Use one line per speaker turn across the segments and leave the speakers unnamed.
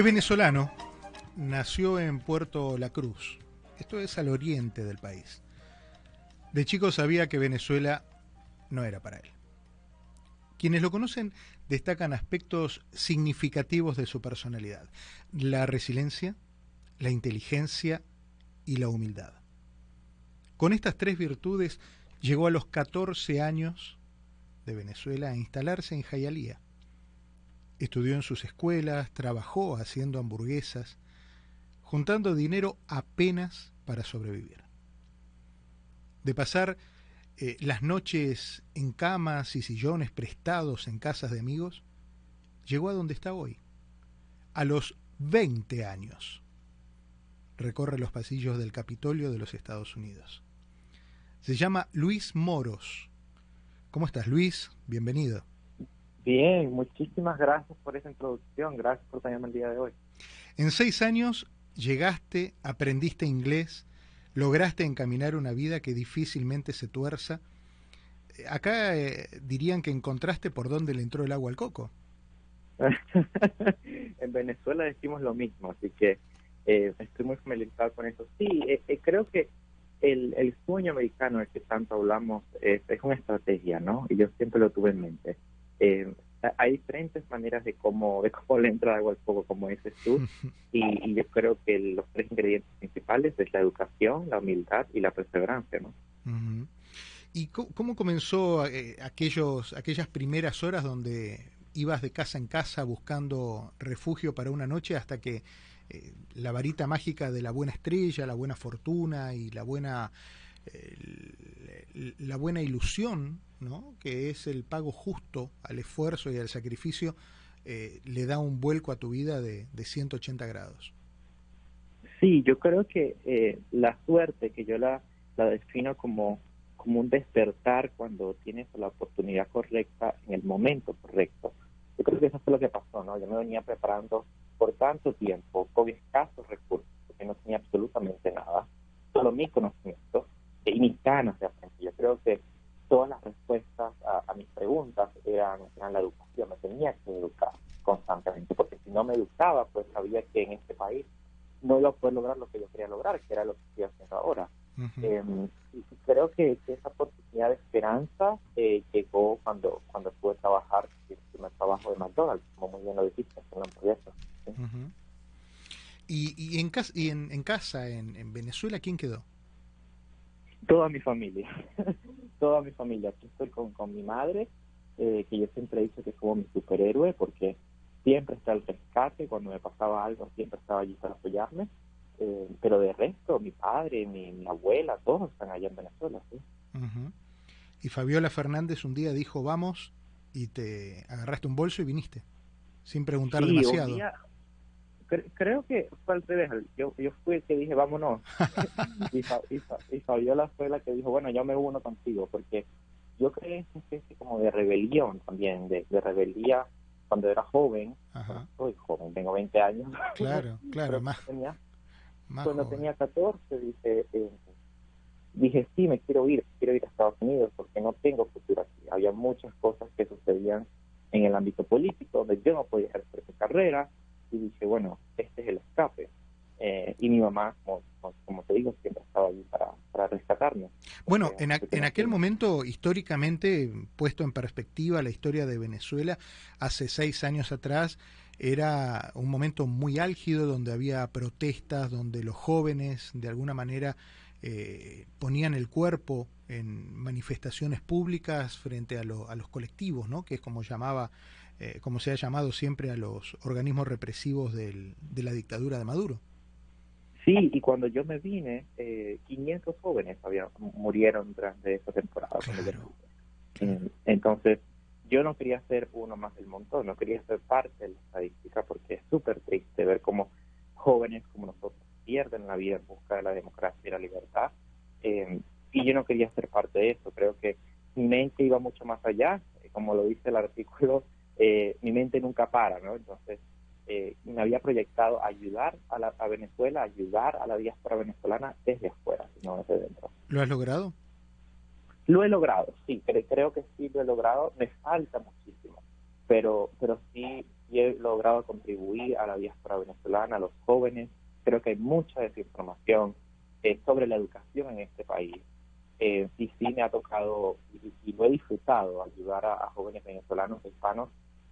Es venezolano, nació en Puerto La Cruz, esto es al oriente del país. De chico sabía que Venezuela no era para él. Quienes lo conocen destacan aspectos significativos de su personalidad, la resiliencia, la inteligencia y la humildad. Con estas tres virtudes llegó a los 14 años de Venezuela a instalarse en Jayalía. Estudió en sus escuelas, trabajó haciendo hamburguesas, juntando dinero apenas para sobrevivir. De pasar eh, las noches en camas y sillones prestados en casas de amigos, llegó a donde está hoy, a los 20 años. Recorre los pasillos del Capitolio de los Estados Unidos. Se llama Luis Moros. ¿Cómo estás, Luis? Bienvenido.
Bien, muchísimas gracias por esa introducción. Gracias por tenerme el día de hoy.
En seis años llegaste, aprendiste inglés, lograste encaminar una vida que difícilmente se tuerza. Eh, acá eh, dirían que encontraste por dónde le entró el agua al coco.
en Venezuela decimos lo mismo, así que eh, estoy muy familiarizado con eso. Sí, creo que el, el, sueño americano del que tanto hablamos es, es, una estrategia, ¿no? Y yo siempre lo tuve en mente. Eh, hay diferentes maneras de cómo, de cómo le entra agua al fuego, como dices tú, y, yo creo que los tres ingredientes principales es la educación, la humildad y la perseverancia, ¿no?
¿Y cómo, comenzó eh, aquellos, aquellas primeras horas donde ibas de casa en casa buscando refugio para una noche hasta que eh, la varita mágica de la buena estrella, la buena fortuna y la buena la buena ilusión, ¿no? que es el pago justo al esfuerzo y al sacrificio, eh, le da un vuelco a tu vida de, de 180 grados.
Sí, yo creo que eh, la suerte, que yo la, la defino como, como un despertar cuando tienes la oportunidad correcta en el momento correcto. Yo creo que eso fue lo que pasó, ¿no? Yo me venía preparando por tanto tiempo, con escasos recursos, porque no tenía absolutamente nada, solo mi conocimiento y mis ganas de aprender. Yo creo que todas las respuestas a, mis preguntas eran, eran, la educación. Me tenía que educar constantemente, porque si no me educaba, pues sabía que en este país no iba a poder lograr lo que yo quería lograr, que era lo que estoy haciendo ahora. Em, y creo que, esa oportunidad de esperanza eh, llegó cuando cuando pude trabajar en el primer trabajo de McDonald's, como muy bien lo dijiste, en un
¿Y, y, en, casa, y en, en casa, en, en Venezuela, quién quedó?
Toda mi familia, toda mi familia. Aquí estoy con, con mi madre, eh, que yo siempre he dicho que es como mi superhéroe, porque siempre está el rescate, cuando me pasaba algo siempre estaba allí para apoyarme. Eh, pero de resto, mi padre, mi, abuela, todos están allá en Venezuela. ¿sí?
Y Fabiola Fernández un día dijo, vamos, y te agarraste un bolso y viniste, sin preguntar demasiado
creo que fue al revés. Yo, yo fui el que dije, vámonos. y, y, Fabiola fue la que dijo, bueno, yo me uno contigo, porque yo creo que especie como de rebelión también, de, de rebeldía cuando era joven. soy joven, tengo 20 años.
Claro, claro, más.
cuando tenía 14 dije, eh, dije, sí, me quiero ir, quiero ir a Estados Unidos porque no tengo futuro aquí. Había muchas cosas que sucedían en el ámbito político donde yo no podía ejercer mi carrera y dije, bueno, este es el escape. Eh, y mi mamá, como, como, te digo, siempre estaba allí para, para rescatarme.
Bueno, en, en aquel momento, históricamente, puesto en perspectiva la historia de Venezuela, hace seis años atrás, era un momento muy álgido donde había protestas, donde los jóvenes, de alguna manera, eh, ponían el cuerpo en manifestaciones públicas frente a, a los colectivos, ¿no? que es como llamaba eh, como se ha llamado siempre a los organismos represivos del, de la dictadura de Maduro.
Sí, y cuando yo me vine, eh, 500 jóvenes había, murieron durante esa temporada. Entonces, yo no quería ser uno más del montón, no quería ser parte de la estadística porque es súper triste ver cómo jóvenes como nosotros pierden la vida en busca de la democracia y la libertad. Eh, y yo no quería ser parte de eso, creo que mi mente iba mucho más allá, como lo dice el artículo, eh, mi mente nunca para, ¿no? Entonces, eh, me había proyectado ayudar a, la, a Venezuela, ayudar a la diáspora venezolana desde afuera, no desde dentro.
¿Lo has logrado?
Lo he logrado, sí, creo que sí lo he logrado. Me falta muchísimo, pero pero sí, he logrado contribuir a la diáspora venezolana, a los jóvenes. Creo que hay mucha desinformación eh, sobre la educación en este país. Eh, y sí me ha tocado y, lo he disfrutado ayudar a, jóvenes venezolanos, hispanos,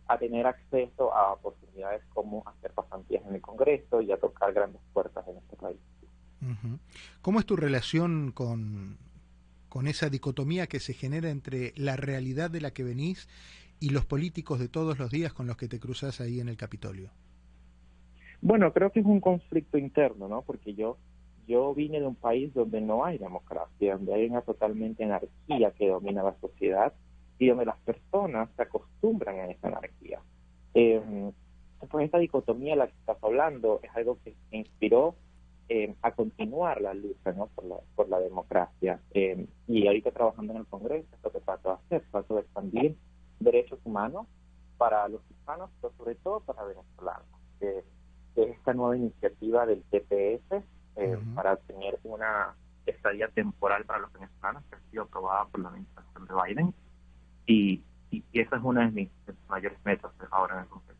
a tener acceso a oportunidades como hacer pasantías en el Congreso y a tocar grandes puertas en este país.
¿Cómo es tu relación con, con esa dicotomía que se genera entre la realidad de la que venís y los políticos de todos los días con los que te cruzas ahí en el Capitolio?
Bueno, creo que es un conflicto interno, ¿no? Porque yo yo vine de un país donde no hay democracia, donde hay una totalmente anarquía que domina la sociedad y donde las personas se acostumbran a esa anarquía. Eh, pues esta dicotomía de la que estás hablando es algo que inspiró eh, a continuar la lucha ¿no? por, la, por la democracia. Eh, y ahorita trabajando en el Congreso, esto que trato de hacer, trato de expandir derechos humanos para los hispanos, pero sobre todo para venezolanos. Que, esta nueva iniciativa del TPS eh, para tener una estadía temporal para los venezolanos que ha sido aprobada por la administración de Biden. Y, y, esa es una de mis mayores metas ahora en el Congreso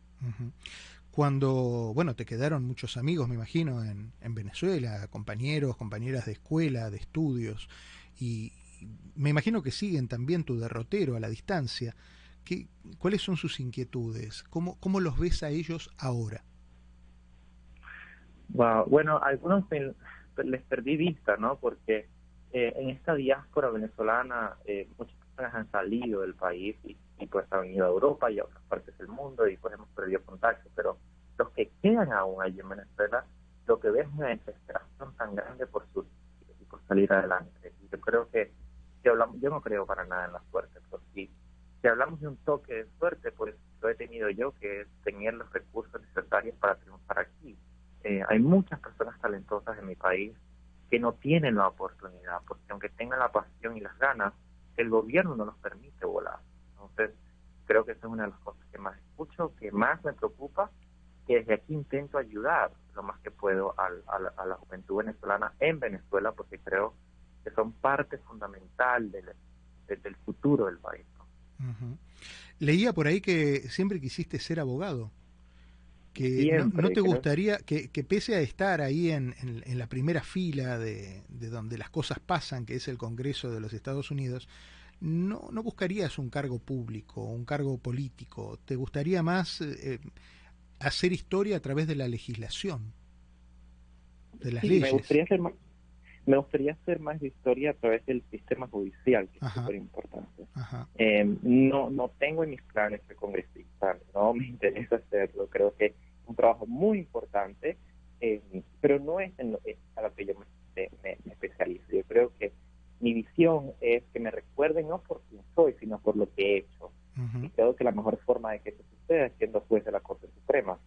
cuando, bueno, te quedaron muchos amigos, me imagino, en, en Venezuela, compañeros, compañeras de escuela, de estudios, y me imagino que siguen también tu derrotero a la distancia. ¿Qué, ¿Cuáles son sus inquietudes? ¿Cómo, ¿Cómo los ves a ellos ahora?
bueno, algunos les perdí vista, ¿no? Porque eh, en esta diáspora venezolana eh, muchas han salido del país y pues han ido a Europa y a otras partes del mundo y pues hemos perdido contacto, pero los que quedan aún allí en Venezuela, lo que ven es una desesperación tan grande por su y por salir adelante. Y yo creo que si hablamos, yo no creo para nada en la suerte, pero si, si hablamos de un toque de suerte, pues lo he tenido yo, que es tener los recursos necesarios para triunfar aquí. Eh, hay muchas personas talentosas en mi país que no tienen la oportunidad, porque aunque tengan la pasión y las ganas, el gobierno no nos permite volar. Entonces, creo que esa es una de las cosas que más escucho, que más me preocupa, que desde aquí intento ayudar lo más que puedo a, la, juventud venezolana en Venezuela, porque creo que son parte fundamental del, del, futuro del país.
Leía por ahí que siempre quisiste ser abogado que no, te gustaría que, pese a estar ahí en, en, la primera fila de, de, donde las cosas pasan, que es el Congreso de los Estados Unidos, no, no buscarías un cargo público, un cargo político, te gustaría más eh, hacer historia a través de la legislación, de las leyes.
Me gustaría, más, me gustaría hacer más historia a través del sistema judicial, que es súper importante. Eh, no, no tengo en mis planes de congresista, no me interesa hacerlo, creo que es un trabajo muy importante, eh, pero no es en lo, a lo que yo me, me, me especializo. Yo creo que mi visión es que me recuerden no por quién soy, sino por lo que he hecho. Y creo que la mejor forma de que eso suceda es siendo juez de la Corte Suprema.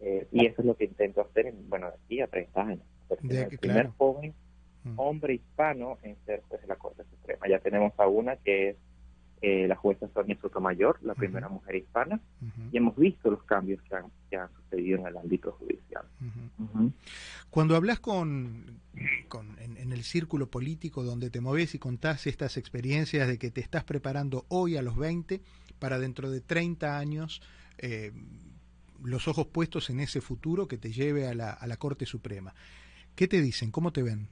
Eh, y eso es lo que intento hacer, en, bueno, de aquí a 30 años. el primer joven hombre hispano en ser juez de la Corte Suprema. Ya tenemos a una que es eh, la jueza Sonia Sotomayor, la primera mujer hispana, y hemos visto los cambios que han, que han sucedido en el ámbito judicial.
Cuando hablas con, con en, el círculo político donde te mueves y contás estas experiencias de que te estás preparando hoy a los 20 para dentro de 30 años, eh, los ojos puestos en ese futuro que te lleve a la, a la Corte Suprema, ¿qué te dicen? ¿Cómo te ven?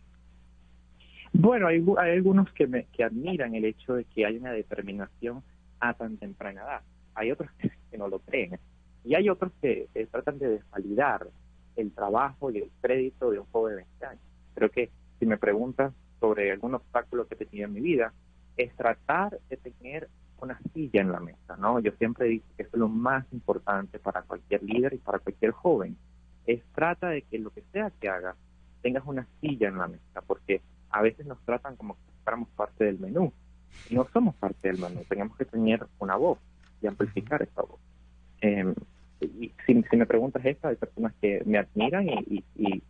Bueno, hay, algunos que, me, que admiran el hecho de que hay una determinación a tan temprana edad. Hay otros que, no lo creen. Y hay otros que, tratan de desvalidar el trabajo y el crédito de un joven de 20 años. Creo que si me preguntas sobre algún obstáculo que he tenido en mi vida, es tratar de tener una silla en la mesa, ¿no? Yo siempre digo que eso es lo más importante para cualquier líder y para cualquier joven. Es trata de que lo que sea que hagas, tengas una silla en la mesa, porque a veces nos tratan como si fuéramos parte del menú. Y no somos parte del menú, tenemos que tener una voz y amplificar esa voz. Eh, y si, me preguntas esto, hay personas que me admiran y,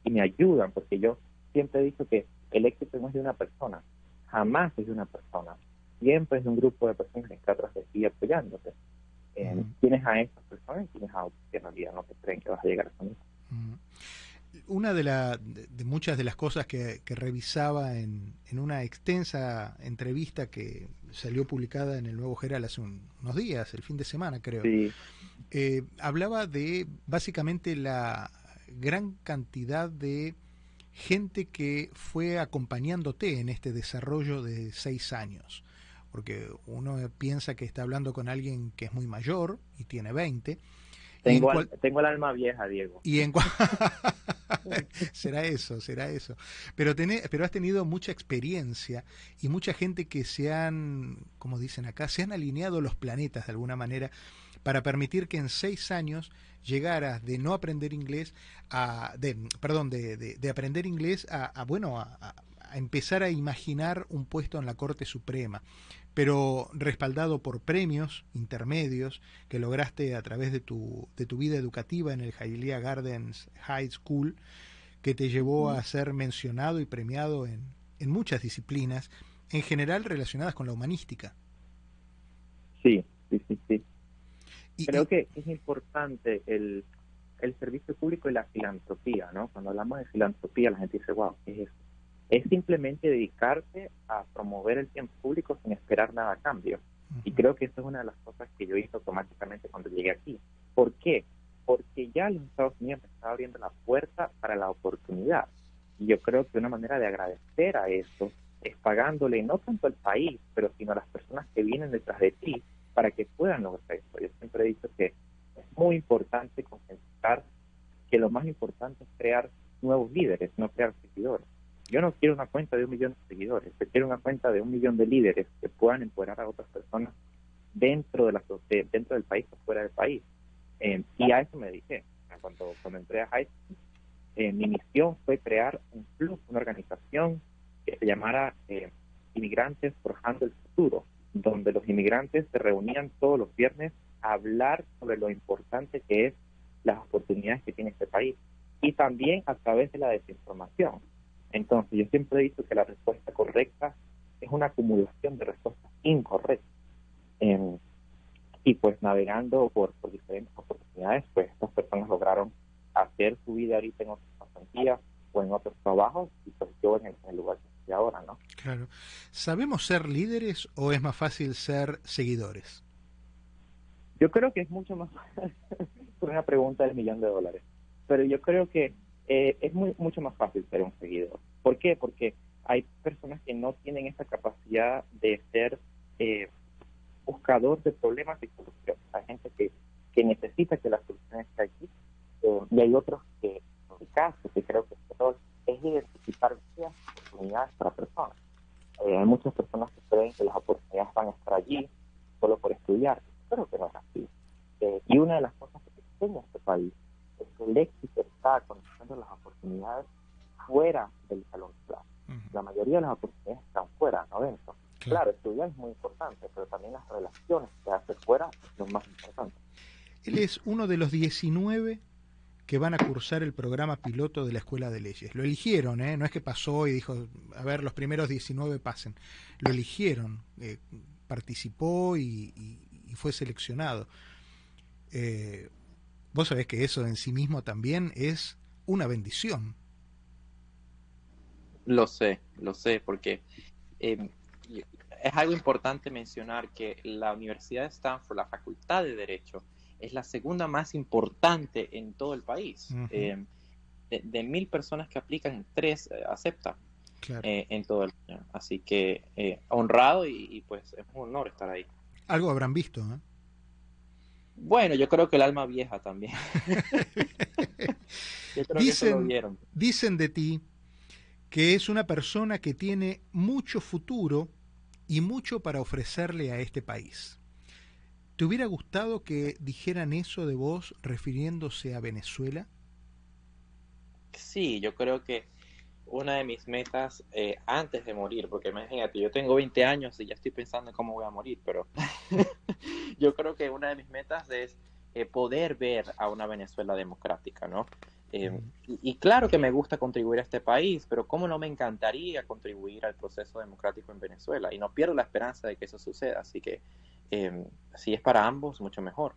me ayudan, porque yo siempre he dicho que el éxito no es de una persona, jamás es de una persona, siempre es de un grupo de personas que está atrás de ti apoyándote. Eh, tienes a esas personas y tienes a otros que en realidad no te creen que vas a llegar a eso
una de, la, de, muchas de las cosas que, revisaba en, en, una extensa entrevista que salió publicada en el Nuevo Herald hace unos días, el fin de semana creo, eh, hablaba de básicamente la gran cantidad de gente que fue acompañándote en este desarrollo de seis años. Porque uno piensa que está hablando con alguien que es muy mayor y tiene 20,
tengo, tengo el alma vieja, Diego.
Y en será eso, será eso. Pero, pero has tenido mucha experiencia y mucha gente que se han, como dicen acá, se han alineado los planetas de alguna manera para permitir que en seis años llegaras de no aprender inglés a, de, perdón, de, de, aprender inglés a, bueno, a, empezar a imaginar un puesto en la Corte Suprema, pero respaldado por premios intermedios que lograste a través de tu, de tu vida educativa en el Hialeah Gardens High School, que te llevó a ser mencionado y premiado en, en muchas disciplinas, en general relacionadas con la humanística.
Sí, sí, sí, sí. Creo que es importante el, el servicio público y la filantropía, ¿no? Cuando hablamos de filantropía, la gente dice, wow, ¿qué es eso? Es simplemente dedicarse a promover el tiempo público sin esperar nada a cambio. Y creo que eso es una de las cosas que yo hice automáticamente cuando llegué aquí. ¿Por qué? Porque ya los Estados Unidos me estaba abriendo la puerta para la oportunidad. Y yo creo que una manera de agradecer a eso es pagándole no tanto al país, pero sino a las personas que vienen detrás de ti para que puedan lograr esto. Yo siempre he dicho que es muy importante concentrar que lo más importante es crear nuevos líderes, no crear seguidores. Yo no quiero una cuenta de un millón de seguidores, yo quiero una cuenta de un millón de líderes que puedan empoderar a otras personas dentro de la dentro del país o fuera del país. Eh, y a eso me dediqué. Cuando, cuando entré a High eh, mi misión fue crear un club, una organización que se llamara eh, Inmigrantes Forjando el Futuro, donde los inmigrantes se reunían todos los viernes a hablar sobre lo importante que es las oportunidades que tiene este país y también a través de la desinformación. Entonces, yo siempre he dicho que la respuesta correcta es una acumulación de respuestas incorrectas. Em, y pues navegando por, diferentes oportunidades, pues estas personas lograron hacer su vida ahorita en otras pasantías o en otros trabajos y pues yo en el, lugar que estoy ahora, ¿no?
Claro. ¿Sabemos ser líderes o es más fácil ser seguidores?
Yo creo que es mucho más por una pregunta del millón de dólares. Pero yo creo que eh, es muy, mucho más fácil ser un seguidor. ¿Por qué? Porque hay personas que no tienen esa capacidad de ser eh, buscador de problemas y soluciones. Hay gente que, que necesita que la solución esté aquí eh, y hay otros que, en mi caso, que creo que es identificar las oportunidades para personas. hay muchas personas que creen que las oportunidades van a estar allí solo por estudiar. Creo que no es así. y una de las cosas que enseña este país el éxito está con las oportunidades fuera del salón de clase. La mayoría de las oportunidades están fuera, no dentro. Claro. estudiar es muy importante, pero también las relaciones que hace fuera lo más importante.
Él es uno de los 19 que van a cursar el programa piloto de la Escuela de Leyes. Lo eligieron, ¿eh? no es que pasó y dijo, a ver, los primeros 19 pasen. Lo eligieron, eh, participó y, fue seleccionado. Eh, vos sabés que eso en sí mismo también es una bendición.
Lo sé, lo sé, porque em, es algo importante mencionar que la Universidad de Stanford, la Facultad de Derecho, es la segunda más importante en todo el país. Em, de, mil personas que aplican, tres eh, aceptan eh, en todo el país. Así que eh, honrado y, y, pues es un honor estar ahí.
Algo habrán visto, ¿eh?
Bueno, yo creo que el alma vieja también.
dicen, dicen de ti que es una persona que tiene mucho futuro y mucho para ofrecerle a este país. ¿Te hubiera gustado que dijeran eso de vos refiriéndose a Venezuela?
Sí, yo creo que una de mis metas eh, antes de morir, porque imagínate, yo tengo 20 años y ya estoy pensando en cómo voy a morir, pero yo creo que una de mis metas es eh, poder ver a una Venezuela democrática, ¿no? Eh, y, claro que me gusta contribuir a este país, pero ¿cómo no me encantaría contribuir al proceso democrático en Venezuela? Y no pierdo la esperanza de que eso suceda, así que si es para ambos, mucho mejor.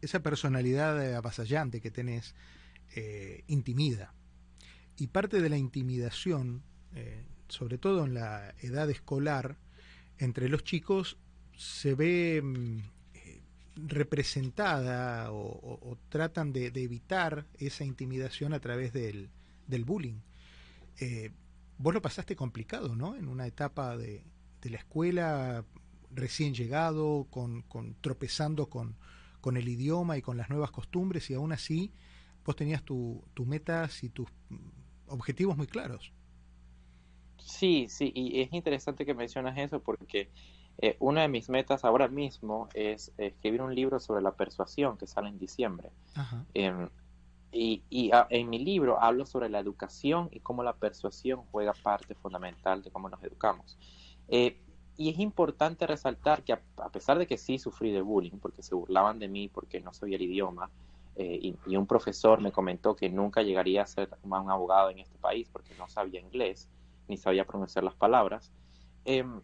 Esa personalidad avasallante que tenés intimida y parte de la intimidación, eh, sobre todo en la edad escolar, entre los chicos se ve mm, eh, representada o, tratan de, evitar esa intimidación a través del, bullying. Eh, vos lo pasaste complicado, ¿no? En una etapa de, la escuela recién llegado, con, tropezando con, con, el idioma y con las nuevas costumbres, y aún así vos tenías tus metas y tus objetivos muy claros.
Sí, sí, y es interesante que mencionas eso porque eh, una de mis metas ahora mismo es escribir un libro sobre la persuasión que sale en diciembre. Em, y, y ah, en mi libro hablo sobre la educación y cómo la persuasión juega parte fundamental de cómo nos educamos. Eh, y es importante resaltar que a, pesar de que sí sufrí de bullying, porque se burlaban de mí porque no sabía el idioma, eh, y, un profesor me comentó que nunca llegaría a ser un abogado en este país porque no sabía inglés, ni sabía pronunciar las palabras. Em,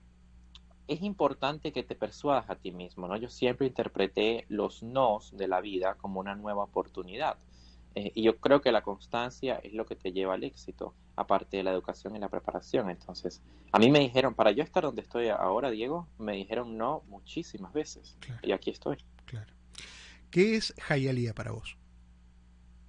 es importante que te persuadas a ti mismo, ¿no? Yo siempre interpreté los nos de la vida como una nueva oportunidad. Eh, y yo creo que la constancia es lo que te lleva al éxito, aparte de la educación y la preparación. Entonces, a mí me dijeron, para yo estar donde estoy ahora, Diego, me dijeron no muchísimas veces. Y aquí estoy.
Claro. ¿Qué es Hialeah para vos?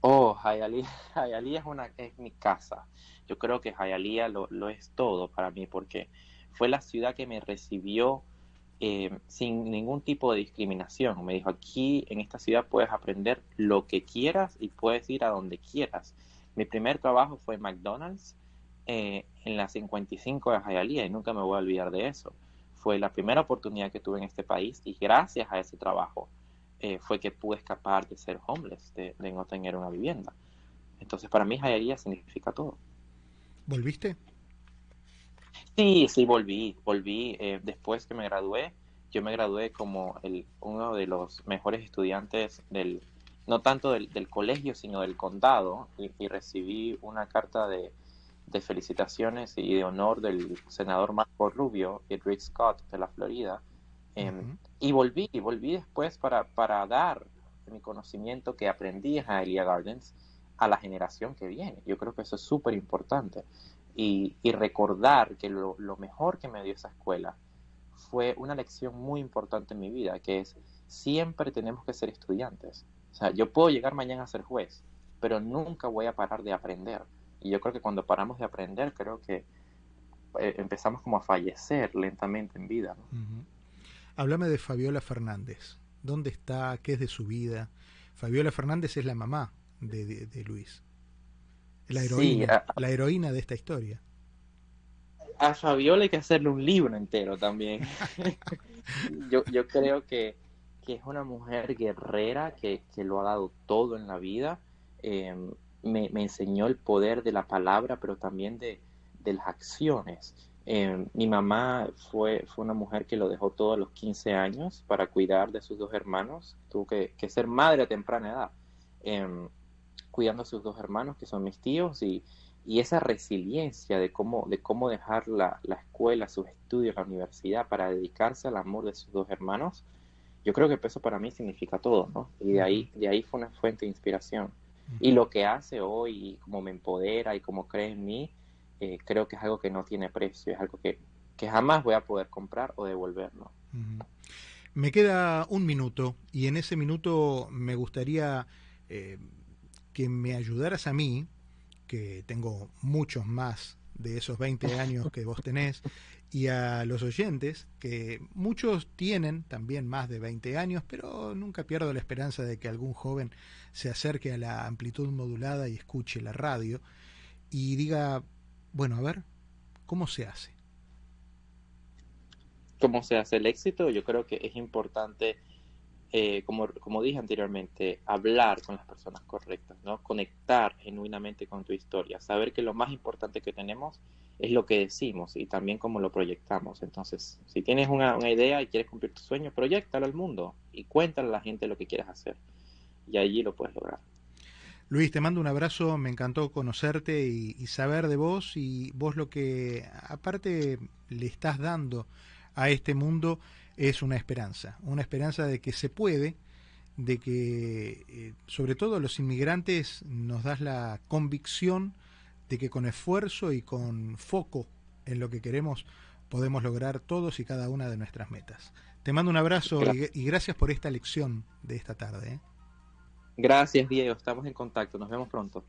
Oh, Hialeah, es, es mi casa. Yo creo que Hialeah lo, lo es todo para mí porque fue la ciudad que me recibió eh, sin ningún tipo de discriminación. Me dijo, aquí en esta ciudad puedes aprender lo que quieras y puedes ir a donde quieras. Mi primer trabajo fue en McDonald's eh, en la 55 de Hialeah y nunca me voy a olvidar de eso. Fue la primera oportunidad que tuve en este país y gracias a ese trabajo eh, fue que pude escapar de ser homeless, de, de no tener una vivienda. Entonces para mí Hialeah significa todo.
¿Volviste?
Sí, sí, volví, volví. Eh, después que me gradué, yo me gradué como el, uno de los mejores estudiantes del, no tanto del, colegio, sino del condado, y, recibí una carta de, felicitaciones y de honor del senador Marco Rubio y Rick Scott de la Florida. Em, y volví, y volví después para, para dar mi conocimiento que aprendí en Hialeah Gardens a la generación que viene. Yo creo que eso es súper importante y, recordar que lo, mejor que me dio esa escuela fue una lección muy importante en mi vida, que es siempre tenemos que ser estudiantes. O sea, yo puedo llegar mañana a ser juez, pero nunca voy a parar de aprender. Y yo creo que cuando paramos de aprender, creo que eh, empezamos como a fallecer lentamente en vida.
Háblame de Fabiola Fernández. ¿Dónde está? ¿Qué es de su vida? Fabiola Fernández es la mamá de Luis. La heroína, la heroína de esta historia.
A Fabiola hay que hacerle un libro entero también. yo, yo creo que, es una mujer guerrera que, lo ha dado todo en la vida. Em, me, enseñó el poder de la palabra, pero también de, las acciones. Em, mi mamá fue, fue una mujer que lo dejó todo a los 15 años para cuidar de sus dos hermanos. Tuvo que, ser madre a temprana edad. Em, cuidando a sus dos hermanos, que son mis tíos, y, esa resiliencia de cómo, de cómo dejar la, escuela, sus estudios, la universidad, para dedicarse al amor de sus dos hermanos, yo creo que eso para mí significa todo, ¿no? Y de ahí, de ahí fue una fuente de inspiración. Y lo que hace hoy, y cómo me empodera y cómo cree en mí, eh, creo que es algo que no tiene precio, es algo que, jamás voy a poder comprar o devolver, ¿no?
Me queda un minuto y en ese minuto me gustaría eh, que me ayudaras a mí, que tengo muchos más de esos 20 años que vos tenés, y a los oyentes, que muchos tienen también más de 20 años, pero nunca pierdo la esperanza de que algún joven se acerque a la amplitud modulada y escuche la radio y diga, bueno, a ver, ¿cómo se hace?
¿Cómo se hace el éxito? Yo creo que es importante eh, como, como dije anteriormente, hablar con las personas correctas, ¿no? Conectar genuinamente con tu historia, saber que lo más importante que tenemos es lo que decimos y también cómo lo proyectamos. Entonces, si tienes una, idea y quieres cumplir tu sueño, proyectalo al mundo y cuéntale a la gente lo que quieres hacer. Y allí lo puedes lograr.
Luis, te mando un abrazo, me encantó conocerte y, y saber de vos y vos lo que aparte le estás dando a este mundo es una esperanza, una esperanza de que se puede, de que eh, sobre todo los inmigrantes nos das la convicción de que con esfuerzo y con foco en lo que queremos podemos lograr todos y cada una de nuestras metas. Te mando un abrazo y, gracias por esta lección de esta tarde. ¿eh?
Gracias, Diego. Estamos en contacto. Nos vemos pronto.